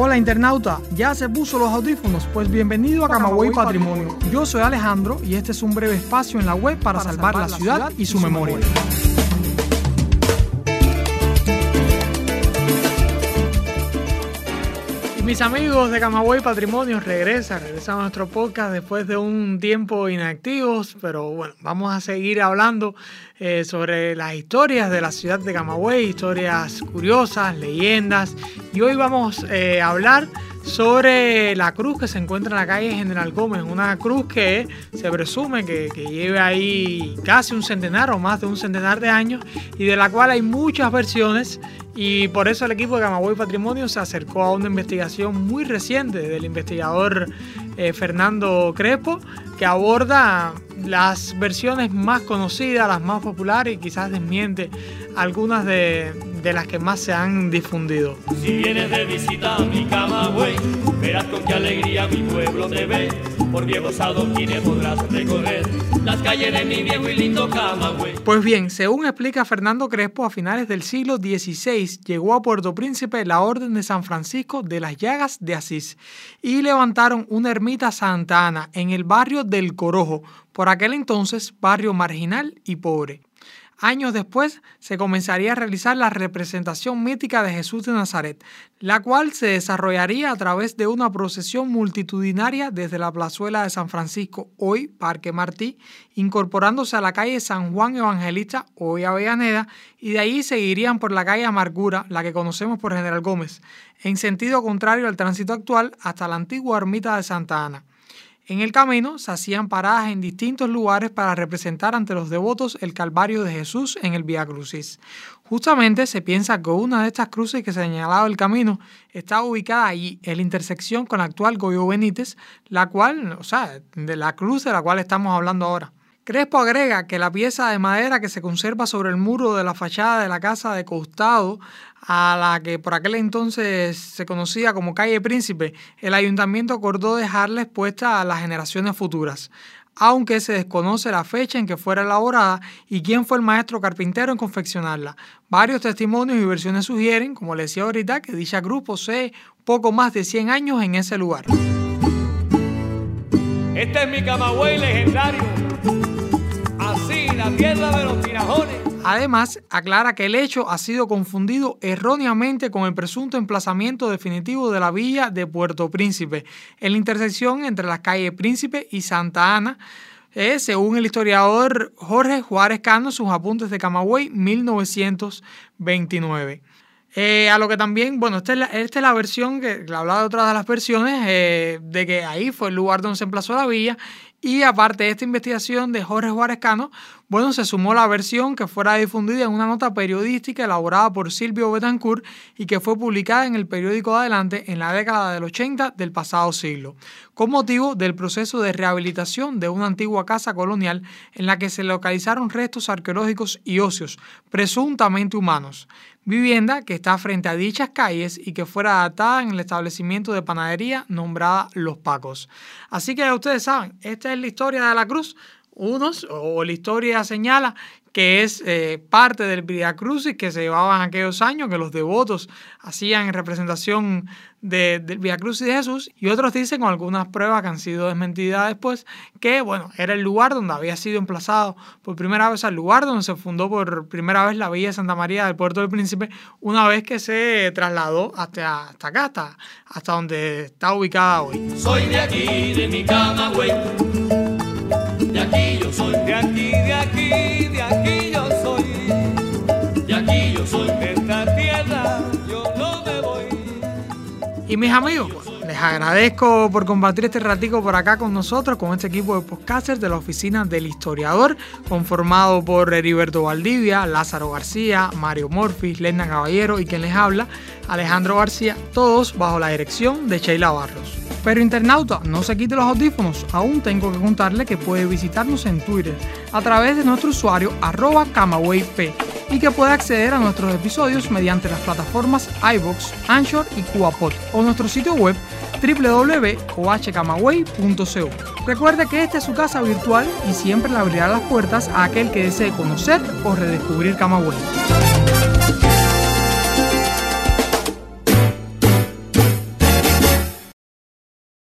Hola internauta, ¿ya se puso los audífonos? Pues bienvenido a Camagüey Patrimonio. Yo soy Alejandro y este es un breve espacio en la web para, salvar, la ciudad y su memoria. mis amigos de Camagüey Patrimonio regresan, regresan a nuestro podcast después de un tiempo inactivos, pero bueno, vamos a seguir hablando eh, sobre las historias de la ciudad de Camagüey, historias curiosas, leyendas, y hoy vamos eh, a hablar sobre la cruz que se encuentra en la calle General Gómez, una cruz que se presume que, que lleve ahí casi un centenar o más de un centenar de años y de la cual hay muchas versiones. Y por eso el equipo de Camagüey Patrimonio se acercó a una investigación muy reciente del investigador eh, Fernando Crespo que aborda las versiones más conocidas, las más populares y quizás desmiente algunas de, de las que más se han difundido. Si vienes de visita a mi Camagüey, verás con qué alegría mi pueblo te ve. Por viejos adoquines podrás recorrer las calles de mi viejo y lindo. Pues bien, según explica Fernando Crespo, a finales del siglo XVI llegó a Puerto Príncipe la Orden de San Francisco de las Llagas de Asís y levantaron una ermita Santa Ana en el barrio del Corojo, por aquel entonces barrio marginal y pobre. Años después se comenzaría a realizar la representación mítica de Jesús de Nazaret, la cual se desarrollaría a través de una procesión multitudinaria desde la plazuela de San Francisco, hoy Parque Martí, incorporándose a la calle San Juan Evangelista, hoy Avellaneda, y de ahí seguirían por la calle Amargura, la que conocemos por General Gómez, en sentido contrario al tránsito actual hasta la antigua ermita de Santa Ana. En el camino se hacían paradas en distintos lugares para representar ante los devotos el Calvario de Jesús en el Via Crucis. Justamente se piensa que una de estas cruces que señalaba el camino estaba ubicada allí, en la intersección con la actual Goyo Benítez, la cual, o sea, de la cruz de la cual estamos hablando ahora. Crespo agrega que la pieza de madera que se conserva sobre el muro de la fachada de la casa de costado, a la que por aquel entonces se conocía como calle Príncipe, el ayuntamiento acordó dejarla expuesta a las generaciones futuras, aunque se desconoce la fecha en que fuera elaborada y quién fue el maestro carpintero en confeccionarla. Varios testimonios y versiones sugieren, como le decía ahorita, que dicha cruz posee poco más de 100 años en ese lugar. Este es mi camagüey legendario la. Además, aclara que el hecho ha sido confundido erróneamente con el presunto emplazamiento definitivo de la villa de Puerto Príncipe, en la intersección entre las calles Príncipe y Santa Ana, eh, según el historiador Jorge Juárez Cano, sus apuntes de Camagüey, 1929. Eh, a lo que también, bueno, esta es la, la versión que, hablaba de otras de las versiones, eh, de que ahí fue el lugar donde se emplazó la villa y aparte de esta investigación de Jorge Juárez Cano, bueno, se sumó la versión que fuera difundida en una nota periodística elaborada por Silvio Betancourt y que fue publicada en el periódico Adelante en la década del 80 del pasado siglo, con motivo del proceso de rehabilitación de una antigua casa colonial en la que se localizaron restos arqueológicos y óseos, presuntamente humanos vivienda que está frente a dichas calles y que fuera adaptada en el establecimiento de panadería nombrada Los Pacos. Así que ustedes saben, esta es la historia de la cruz. Unos, o la historia señala que es eh, parte del Via Crucis que se llevaban aquellos años, que los devotos hacían en representación del Via Crucis de Jesús, y otros dicen con algunas pruebas que han sido desmentidas después, que bueno, era el lugar donde había sido emplazado por primera vez, el lugar donde se fundó por primera vez la Villa de Santa María del Puerto del Príncipe, una vez que se trasladó hasta, hasta acá, hasta, hasta donde está ubicada hoy. Soy de aquí, de mi cama, güey. Y mis amigos, les agradezco por compartir este ratico por acá con nosotros, con este equipo de podcasters de la oficina del historiador, conformado por Heriberto Valdivia, Lázaro García, Mario Morfis, Lena Caballero y quien les habla, Alejandro García, todos bajo la dirección de Sheila Barros. Pero internauta, no se quite los audífonos, aún tengo que contarle que puede visitarnos en Twitter a través de nuestro usuario arroba camawayp y que puede acceder a nuestros episodios mediante las plataformas iBox, Anchor y CubaPod o nuestro sitio web www.ohcamaway.co. Recuerde que esta es su casa virtual y siempre le abrirá las puertas a aquel que desee conocer o redescubrir Camagüey.